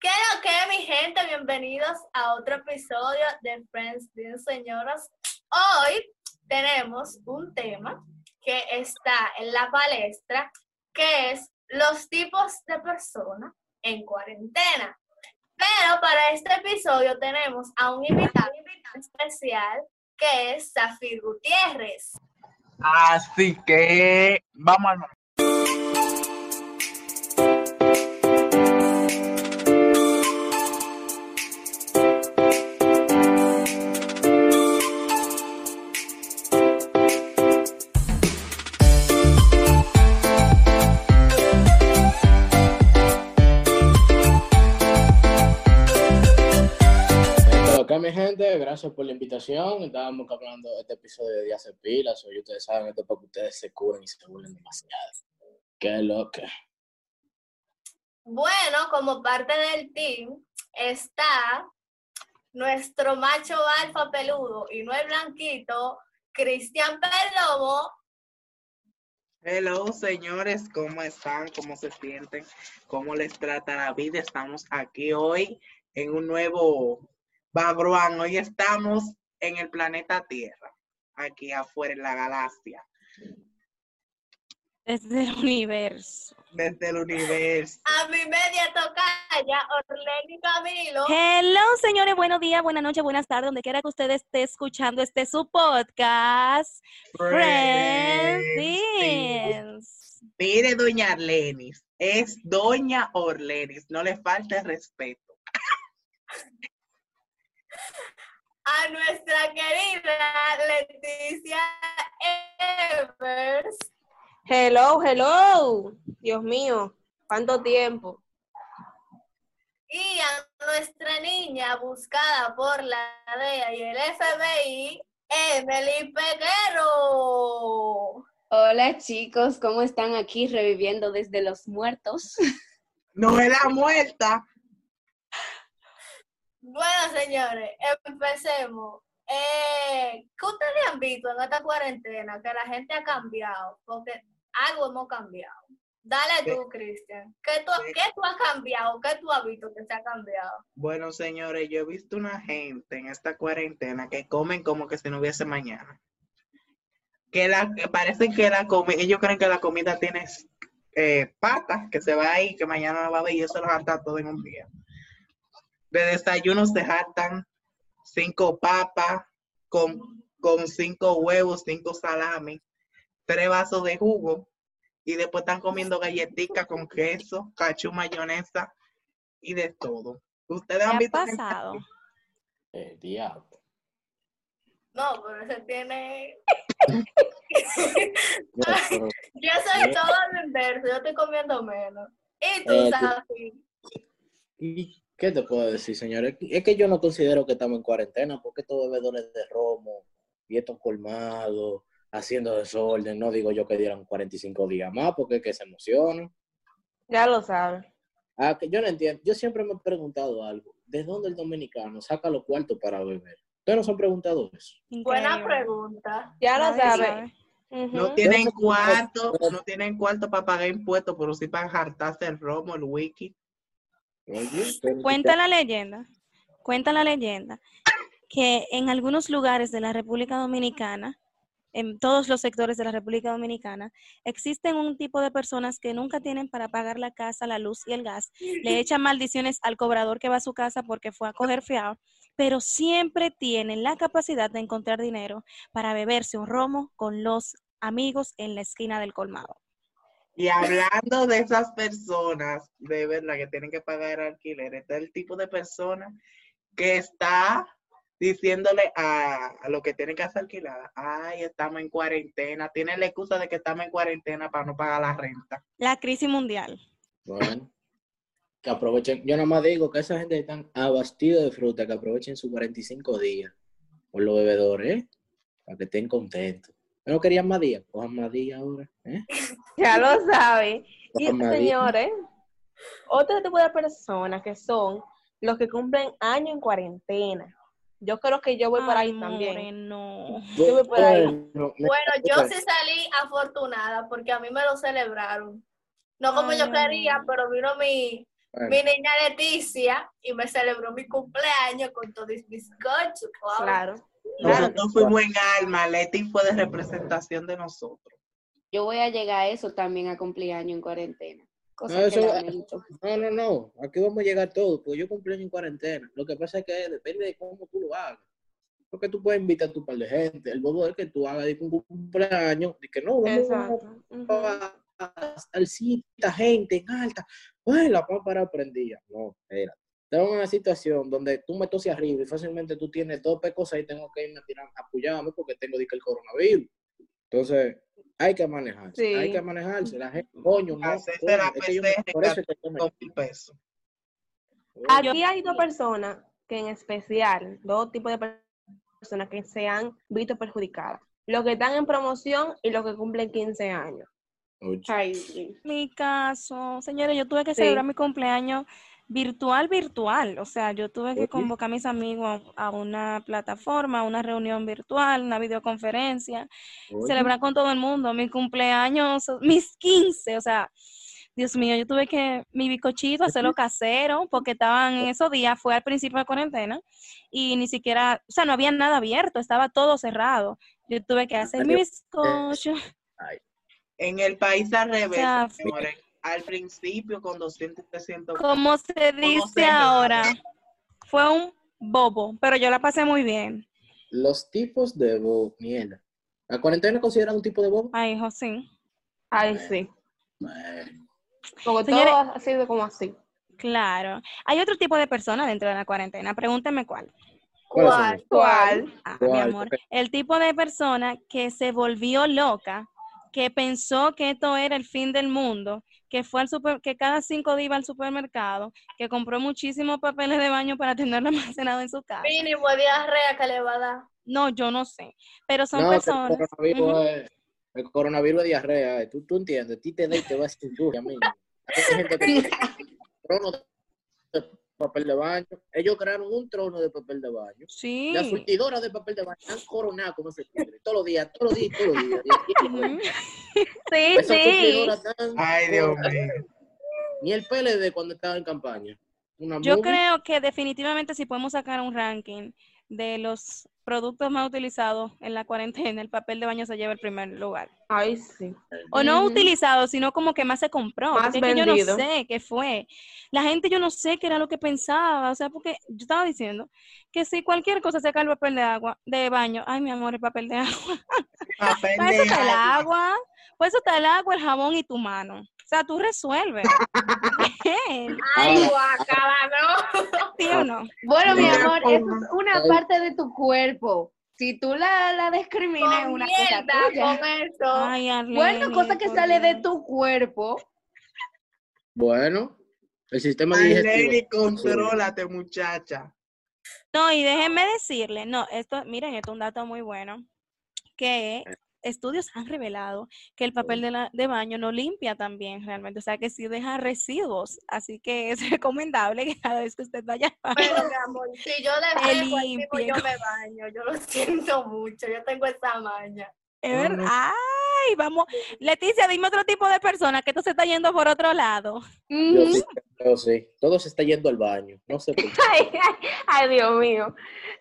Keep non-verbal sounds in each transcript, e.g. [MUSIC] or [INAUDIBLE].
¿Qué lo que, mi gente? Bienvenidos a otro episodio de Friends de Señoras. Hoy tenemos un tema que está en la palestra, que es los tipos de personas en cuarentena. Pero para este episodio tenemos a un invitado especial que es Zafir Gutiérrez. Así que vamos al gracias por la invitación. Estábamos hablando de este episodio de Días de Pilas, y ustedes saben, esto es para que ustedes se curen y se burlen demasiado. Qué loca. Bueno, como parte del team está nuestro macho alfa peludo y no el blanquito, Cristian Perdomo. Hello, señores, ¿cómo están? ¿Cómo se sienten? ¿Cómo les trata la vida? Estamos aquí hoy en un nuevo Bagruán, hoy estamos en el planeta Tierra, aquí afuera en la galaxia. Desde el universo. Desde el universo. A mi media tocaya, Orleni Camilo. Hello, señores, buenos días, buenas noches, buenas tardes, donde quiera que usted esté escuchando este su podcast. Friends. Mire, doña Arlenis, es doña Orlenis, no le falte respeto. A nuestra querida Leticia Evers. Hello, hello. Dios mío, ¿cuánto tiempo? Y a nuestra niña buscada por la DEA y el FBI, Emily Peguero. Hola chicos, ¿cómo están aquí reviviendo desde los muertos? No era muerta, bueno, señores, empecemos. Eh, ¿Qué ustedes han visto en esta cuarentena? Que la gente ha cambiado, porque algo hemos cambiado. Dale tú, Cristian. ¿Qué tú, ¿Qué tú has cambiado? ¿Qué tú has visto que se ha cambiado? Bueno, señores, yo he visto una gente en esta cuarentena que comen como que si no hubiese mañana. Que, la, que parece que la comida, ellos creen que la comida tiene eh, patas, que se va ahí, que mañana no va a ver y eso los harta todo en un día. De desayuno se hartan cinco papas con, con cinco huevos, cinco salamis, tres vasos de jugo y después están comiendo galletitas con queso, cachu, mayonesa y de todo. ¿Ustedes han visto? pasado? El diablo. No, pero ese tiene... [LAUGHS] [LAUGHS] yo soy todo al inverso, yo estoy comiendo menos. ¿Y tú, Eh, Safi? ¿Y qué te puedo decir, señores? Es que yo no considero que estamos en cuarentena, porque estos bebedores de romo y estos colmados, haciendo desorden, no digo yo que dieran 45 días más, porque es que se emocionan. Ya lo sabes. Ah, que yo no entiendo. Yo siempre me he preguntado algo. ¿De dónde el dominicano saca los cuartos para beber? ¿Ustedes no se han preguntado eso? Buena pregunta. Ya lo Nadie sabes. sabe. Ujú. No tienen cuarto, no tienen cuarto para pagar impuestos, pero sí para hartarse el romo, el wiki. Oye, Cuenta la leyenda, cuenta la leyenda que en algunos lugares de la República Dominicana, en todos los sectores de la República Dominicana, existen un tipo de personas que nunca tienen para pagar la casa, la luz y el gas. Le [LAUGHS] echan maldiciones al cobrador que va a su casa porque fue a coger fiado, pero siempre tienen la capacidad de encontrar dinero para beberse un romo con los amigos en la esquina del colmado. Y hablando de esas personas, de verdad, que tienen que pagar alquiler, está el tipo de persona que está diciéndole a, a lo que tienen que hacer alquilada, ay, estamos en cuarentena, tienen la excusa de que estamos en cuarentena para no pagar la renta. La crisis mundial. Bueno, que aprovechen. Yo nada más digo que esa gente están abastidos de fruta, que aprovechen sus 45 días por los bebedores, ¿eh? Para que estén contentos. ¿No querían más días? Cojan más días ahora, ¿eh? [LAUGHS] Ya lo sabes. Y días. señores, otro tipo de personas que son los que cumplen año en cuarentena. Yo creo que yo voy por ahí Ay, también. more, no. Yo voy por ahí. Bueno, me- Bueno, yo sí salí afortunada porque a mí me lo celebraron. No como Ay, yo no. quería, pero vino mi, Bueno, mi niña Leticia y me celebró mi cumpleaños con todos mis bizcochos. Wow. Claro. Nosotros fuimos en alma, Leti fue de representación de nosotros. Yo voy a llegar a eso también a cumpleaños en cuarentena. Cosa No, eso-. No, no, no. Aquí vamos a llegar todos, porque yo cumpleaños en cuarentena. Lo que pasa es que depende de cómo tú lo hagas. Porque tú puedes invitar a tu par de gente. El bobo es que tú hagas de un cumpleaños, de que no, vamos a, al esta gente en alta. Pues la pámpara prendía. No, espera. Tengo una situación donde tú me toses arriba y fácilmente tú tienes dos pecosas y tengo que irme a tirar a apoyarme porque tengo que el coronavirus. Entonces, hay que manejarse. Sí. Hay que manejarse. La gente, coño, no. Coño, la es que yo- PCR por eso es que yo me- Dos mil pesos. Aquí hay dos personas que en especial, dos tipos de per- personas que se han visto perjudicadas. Los que están en promoción y los que cumplen 15 años. Ocho. Ay, sí. mi caso, señores, yo tuve que Sí. celebrar mi cumpleaños virtual, virtual. O sea, yo tuve que convocar a mis amigos a a una plataforma, a una reunión virtual, una videoconferencia, Oye. celebrar con todo el mundo mi cumpleaños, mis 15, o sea, Dios mío, yo tuve que mi bicochito hacerlo casero porque estaban en esos días, fue al principio de cuarentena y ni siquiera, o sea, no había nada abierto, estaba todo cerrado. Yo tuve que hacer mi bizcocho. En el país al revés, sea. Al principio con 200, 300 Como se dice ahora, fue un bobo, pero yo la pasé muy bien. Los tipos de bobo, mierda. ¿La cuarentena es considerada un tipo de bobo? Ay, hijo, sí. Ay, sí. Bueno, Señores- todo ha sido como así. Claro. Hay otro tipo de persona dentro de la cuarentena. Pregúnteme cuál. ¿cuáles son ¿Cuál? ¿Cuál? Ah, mi amor. El tipo de persona que se volvió loca, que pensó que esto era el fin del mundo, que fue al super, que cada cinco días iba al supermercado, que compró muchísimos papeles de baño para [LAUGHS] tenerlo almacenado en su casa. Mínimo diarrea que le va a dar. No, yo no sé. Pero son No, que el personas. coronavirus, es, el coronavirus es diarrea. eh. ¿Tú, tú entiendes. A ti te da y te va a cintura, a mí. Hay gente que [LAUGHS] papel de baño. Ellos crearon un trono de papel de baño. Sí. Las surtidoras de papel de baño están coronadas como se quiere. Todos los días, todos los días, todos los días. [LAUGHS] [LAUGHS] Sí, Esas sí. Ay, Dios mío. Ni el PLD cuando estaba en campaña. Una Yo movie, creo que definitivamente si podemos sacar un ranking de los productos más utilizados en la cuarentena, el papel de baño se lleva el primer lugar. Ay, sí. O no utilizado, sino como que más se compró. Más porque es que yo no sé qué fue. La gente yo no sé qué era lo que pensaba. O sea, porque yo estaba diciendo que si cualquier cosa saca el papel de agua, de baño, ay mi amor, el papel de agua. Papel Para eso de está el agua. agua. Por eso está el agua, el jabón y tu mano. O sea, tú resuelves. [LAUGHS] Bien, Ay, guacala, no. [LAUGHS] ¿Sí o no? Bueno, mi amor, eso es una parte de tu cuerpo. Si tú la, la discriminas, Con una cosa mierda, tuya. con eso. Ay, Arlene, Bueno, cosa que sale de tu cuerpo. Bueno, el sistema digestivo. Arlene, contrólate, muchacha. No, y déjenme decirle, no, esto, miren, esto es un dato muy bueno, que estudios han revelado que el papel de, la- de baño no limpia tan bien realmente, o sea que sí deja residuos, así que es [LAUGHS] recomendable que cada vez que usted vaya baño, Pero, mi amor, si yo [LAUGHS] mismo, yo me baño. Yo lo [LAUGHS] siento mucho. Yo tengo esa maña. Es No, no. verdad, ay, vamos, Leticia, dime otro tipo de persona que esto se está yendo por otro lado. Yo sí, yo sí. Todo se está yendo al baño. No sé por qué. [LAUGHS] Ay, ay, ay, Dios mío.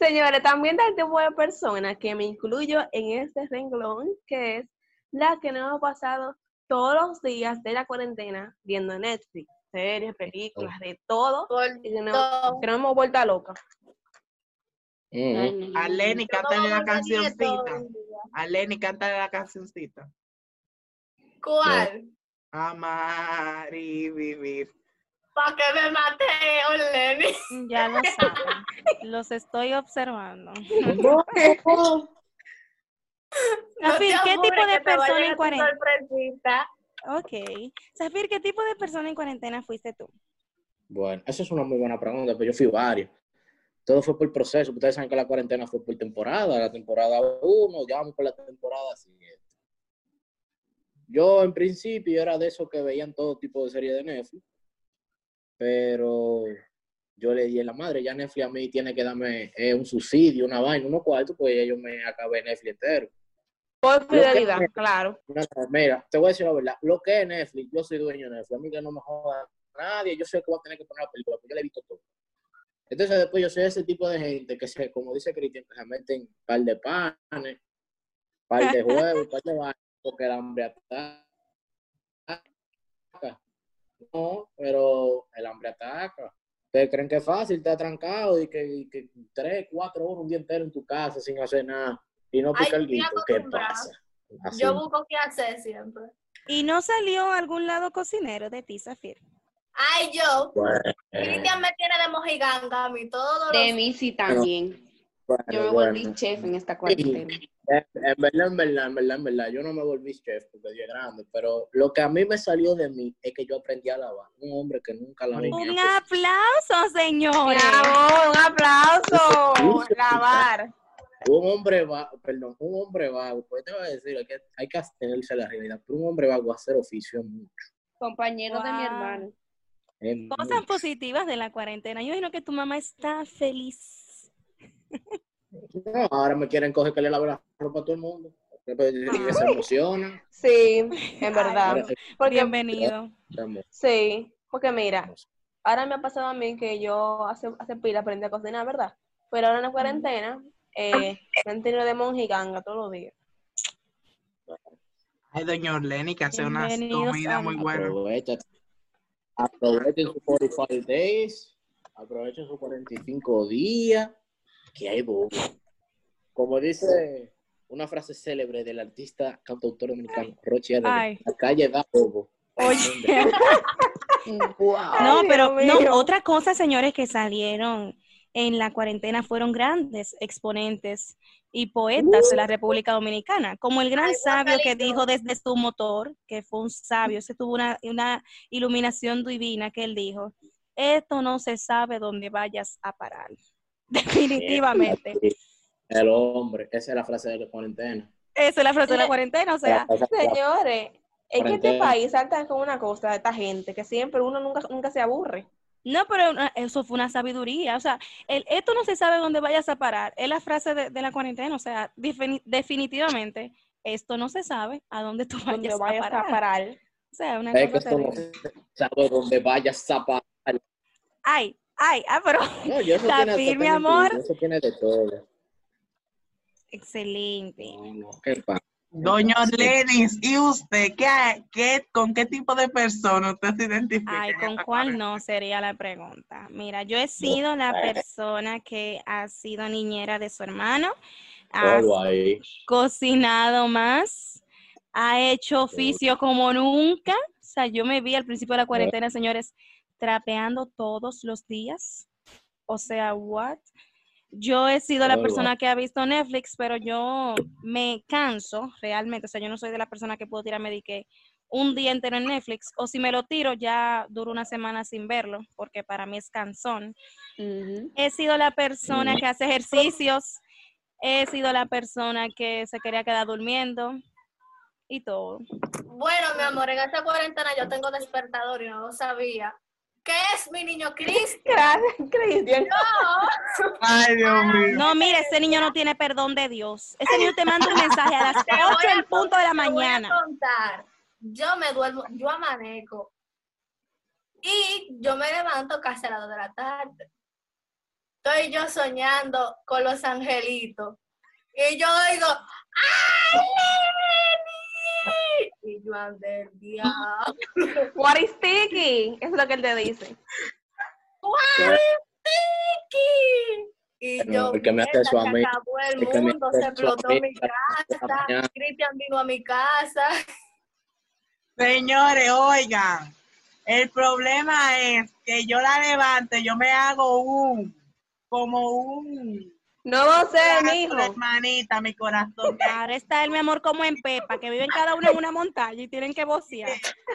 Señores, también del tipo de persona que me incluyo en este renglón, que es la que nos ha pasado todos los días de la cuarentena viendo Netflix, series, películas, de todo, Por y que, no, que nos hemos vuelto locas. Mm. Yo no cántale a la cancioncita. día. Arlene, cántale la cancioncita. ¿Cuál? Amar y vivir. Para que me mate, Orleni. Ya lo saben, [LAUGHS] los estoy observando. Zafir, [LAUGHS] No ¿qué tipo de a persona en cuarentena? Ok, Zafir, ¿qué tipo de persona en cuarentena fuiste tú? Bueno, esa es una muy buena pregunta, pero yo fui varios. Todo fue por proceso. Ustedes saben que la cuarentena fue por temporada. La temporada 1, ya vamos por la temporada siguiente. Yo, en principio, era de esos que veían todo tipo de series de Netflix. Pero yo le di en la madre. Ya Netflix a mí tiene que darme eh, un subsidio, una vaina, unos cuartos, pues ya yo me acabé Netflix entero. Por fidelidad, claro. Mira, te voy a decir la verdad. Lo que es Netflix, yo soy dueño de Netflix. A mí que no me joda nadie, yo sé que voy a tener que poner la película, porque yo la he visto todo. Entonces después yo soy ese tipo de gente que se, como dice Cristian, que se meten par de panes, par de huevos, par de vainas, porque el hambre ataca. No, pero el hambre ataca. Ustedes creen que es fácil, está trancado y que, y que tres, cuatro horas, un día entero en tu casa sin hacer nada y no Ay, pica el guito. ¿Qué pasa? Así. Yo busco qué hacer siempre. ¿Y no salió algún lado cocinero de ti, Zafir? Ay, yo. Bueno, Cristian me tiene de mojiganga a mí todos De los... mí sí también. bueno, Yo me bueno. volví chef en esta cuarentena. En, en verdad, en verdad, en verdad, en verdad, yo no me volví chef porque yo es grande, pero lo que a mí me salió de mí es que yo aprendí a lavar. Un hombre que nunca. Muy Un aplauso, señores. Bravo, un aplauso. Lavar. Un hombre vago, perdón, un hombre vago, pues te voy a decir, hay que, hay que abstenerse a la realidad, pero un hombre vago hacer oficio mucho. Compañero de mi hermano. Cosas positivas de la cuarentena. Yo imagino que tu mamá está feliz. No, ahora me quieren coger que le lave la ropa a todo el mundo. Ah. se emocionan. Sí, en verdad. Ahora, Porque, Bienvenido. sí, porque mira, ahora me ha pasado a mí que yo hace, hace pila aprendí a cocinar, ¿verdad? Pero ahora en la cuarentena eh, me han tenido de monjiganga todos los días. Ay, doña Orleni, que hace una comida muy buena. Aprovecha. Aprovechen sus 45 days. Aprovechen sus 45 días. Que hay bobo. Como dice una frase célebre del artista cantautor dominicano, Rochi Alegre, Ay. La calle da bobo. Oye. [LAUGHS] Wow. No, pero no, otra cosa, señores, que salieron en la cuarentena fueron grandes exponentes y poetas de la República Dominicana, como el gran sabio que dijo desde su motor, que fue un sabio, se tuvo una, una iluminación divina que él dijo, esto no se sabe dónde vayas a parar. [LAUGHS] Definitivamente. El hombre, esa es la frase de la cuarentena. Esa es la frase de la cuarentena, o sea, Señores, es que este país salta con una cosa de esta gente que siempre uno nunca, nunca se aburre. No, pero una- eso fue una sabiduría. O sea, el, esto no se sabe dónde vayas a parar. Es la frase de, de la cuarentena. O sea, defini- definitivamente, esto no se sabe a dónde tú vayas, vayas a parar. a parar. O sea, una es que cosa esto no terrible. se sabe dónde vayas a parar. Ay, ay, ah, pero No, yo eso tiene, totalmente- amor. Eso tiene de todo. excelente. No, no, ¿Qué pasa? Doña [LAUGHS] Orleni, ¿y usted qué, qué, con qué tipo de persona usted se identifica? Ay, ¿con cuál no? Sería la pregunta. Mira, yo he sido la persona que ha sido niñera de su hermano, ha ahí. cocinado más, ha hecho oficio como nunca. O sea, yo me vi al principio de la cuarentena, señores, trapeando todos los días. O sea, what? Yo he sido la persona que ha visto Netflix, pero yo me canso realmente. O sea, yo no soy de la persona que puedo tirarme de que un día entero en Netflix, o si me lo tiro, ya duro una semana sin verlo, porque para mí es cansón. He sido la persona que hace ejercicios, he sido la persona que se quería quedar durmiendo y todo. Bueno, mi amor, en esta cuarentena yo tengo despertador y no lo sabía. ¿Qué es mi niño Cristian? [LAUGHS] Gracias, Cristian. No. Ay, Dios mío. No, mire, ese niño no tiene perdón de Dios. Ese niño te manda un mensaje a las [LAUGHS] Te voy 8 a en punto de la Te voy a mañana. contar. Yo me duermo, yo amanezco. Y yo me levanto casi a las 2 de la tarde. Estoy yo soñando con los angelitos. Y yo digo, ¡Ay, Lenny! Y yo ande el diablo. [LAUGHS] What is sticky? Es lo que él te dice. ¡Guay, Tiki! Y No, yo, el que me hace eso a mí, acabó el el que me mundo, hace se explotó mi casa. Cristian vino a mi casa. Señores, oigan, el problema es que yo la levanto, yo me hago un, como un, No lo sé, mijo. hermanita, mi corazón. [LAUGHS] Ahora está el mi amor como en Pepa, que viven cada uno en una montaña y tienen que vocear.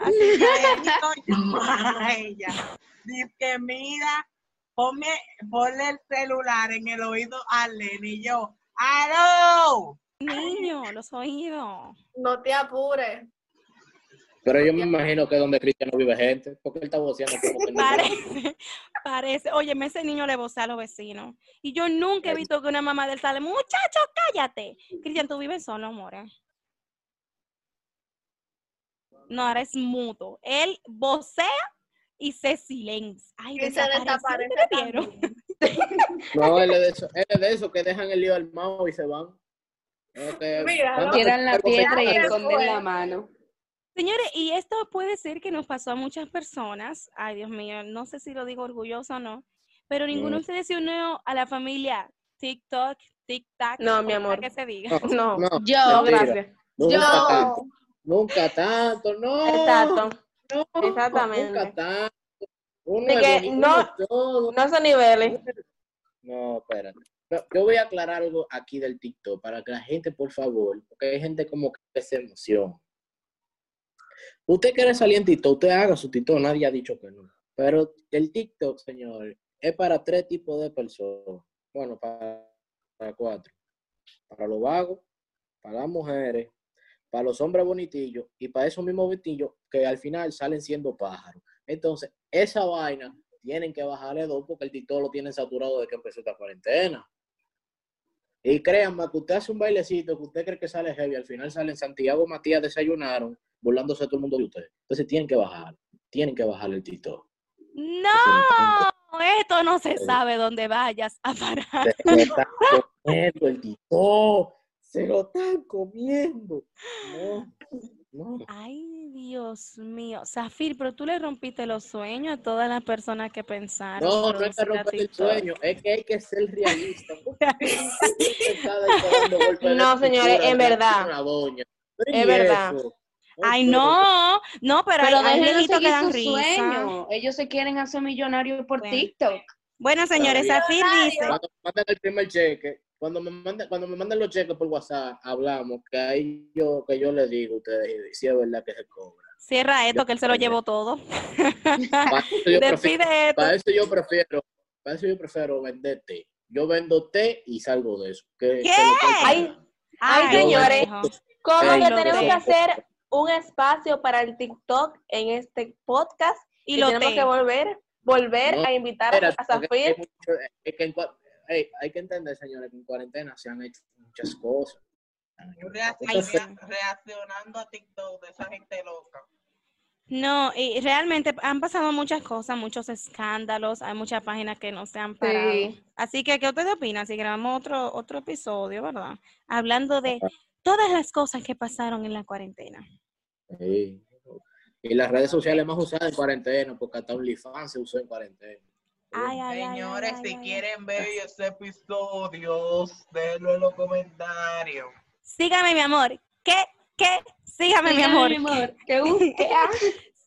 Así que, ella. Dice que mira, ponme, ponle el celular en el oído a Lenny y yo, ¡Aló! niño, los oídos. No te apures. Pero yo me imagino que donde Cristian no vive gente, porque él está voceando como que [LAUGHS] no [LAUGHS] Parece, parece. Oye, ese niño le vocea a los vecinos. Y yo nunca he visto que una mamá del sale, muchacho, cállate. Cristian, tú vives solo, amor. ¿eh? No, ahora es mudo. Él vocea y se silencia. Ay, Y se desaparece ¿Ustedes vieron? también. [LAUGHS] No, él es de eso, él es de eso que dejan el lío armado y se van. Es que- Mira, cuando Tiran la se- piedra y se esconden la mano. Señores, y esto puede ser que nos pasó a muchas personas. Ay, Dios mío, no sé si lo digo orgulloso o no, pero ninguno de Mm. ustedes se unió a la familia TikTok, TikTok. No, mi amor. que se diga. [LAUGHS] No, No, Yo, mentira. gracias. Nunca Yo- tanto. Nunca tanto, no. Exacto. no, Exactamente. Nunca tanto. Uno De que no- todo. No son niveles. No, espérate. Yo voy a aclarar algo aquí del TikTok para que la gente, por favor, porque hay gente como que se emociona. Usted quiere salir en TikTok, usted haga su TikTok, nadie ha dicho que no. Pero el TikTok, señor, es para tres tipos de personas. Bueno, para, cuatro. Para los vagos, para las mujeres, para los hombres bonitillos y para esos mismos bonitillos que al final salen siendo pájaros. Entonces, esa vaina tienen que bajarle dos porque el TikTok lo tienen saturado desde que empezó esta cuarentena. Y créanme que usted hace un bailecito que usted cree que sale heavy, al final sale en Santiago Matías desayunaron, burlándose todo el mundo de usted. Entonces tienen que bajar, tienen que bajar el TikTok. No, esto no se sabe dónde vayas a parar. Se lo están comiendo el TikTok, se lo están comiendo. No, no. Ay, Dios mío. Zafir, pero tú le rompiste los sueños a todas las personas que pensaron. No, no es que a romper el sueño, es que hay que ser realista. [LAUGHS] No, señores, de verdad. Es ¿y verdad. eso? Ay, no, no, pero, Pero hay, que dan su risa. sueño. Ellos se quieren hacer millonarios por Bueno. TikTok. Bueno, señores, Zafir dice, Cuando me mandan el primer cheque, cuando me mandan, cuando me mandan los cheques por WhatsApp, hablamos, que ahí yo, que yo le digo a ustedes, si es verdad que se cobra. cierra esto, que él se lo llevó todo. Para [LAUGHS] eso yo prefiero, Despide esto. para eso yo prefiero, para eso yo prefiero vender té. Yo vendo té y salgo de eso. Que, ¿Qué? que Ay, Ay, señores. ¿Cómo que no, tenemos que hacer un espacio para el TikTok en este podcast? Y Y, lo tenemos té. que volver, volver No, a invitar a Zafir. mucho- es que hay que entender, señores, que en cuarentena se han hecho muchas cosas. Reaccionando a TikTok de esa gente loca. No, y realmente han pasado muchas cosas, muchos escándalos, hay muchas páginas que no se han parado. Sí. Así que, ¿qué ustedes opinan si grabamos otro, otro episodio, verdad? Hablando de todas las cosas que pasaron en la cuarentena. Sí. Y las redes sociales más usadas en cuarentena, porque hasta OnlyFans se usó en cuarentena. Ay, ay, ay, ay, Señores, ay, si ay, ay. quieren ver ese episodio, déjenlo en los comentarios. Sígame, mi amor. ¿Qué? ¿Qué? Sígame, mi amor. [LAUGHS]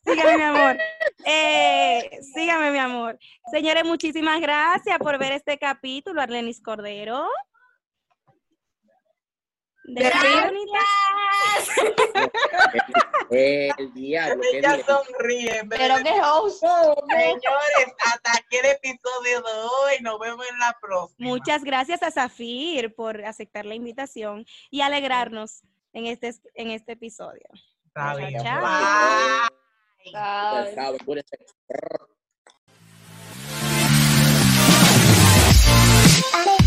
Sígame, mi amor. Eh, sígame, mi amor. Señores, muchísimas gracias por ver este capítulo, Arlenis Cordero. De, [LAUGHS] ¿De el, diablo. Ella sonríe. Pero qué host. Señores, hasta aquí el episodio de hoy. Nos vemos en la próxima. Muchas gracias a Zafir por aceptar la invitación y alegrarnos en este, en este episodio. Está bien. Chao. Bye. Bye. Bye.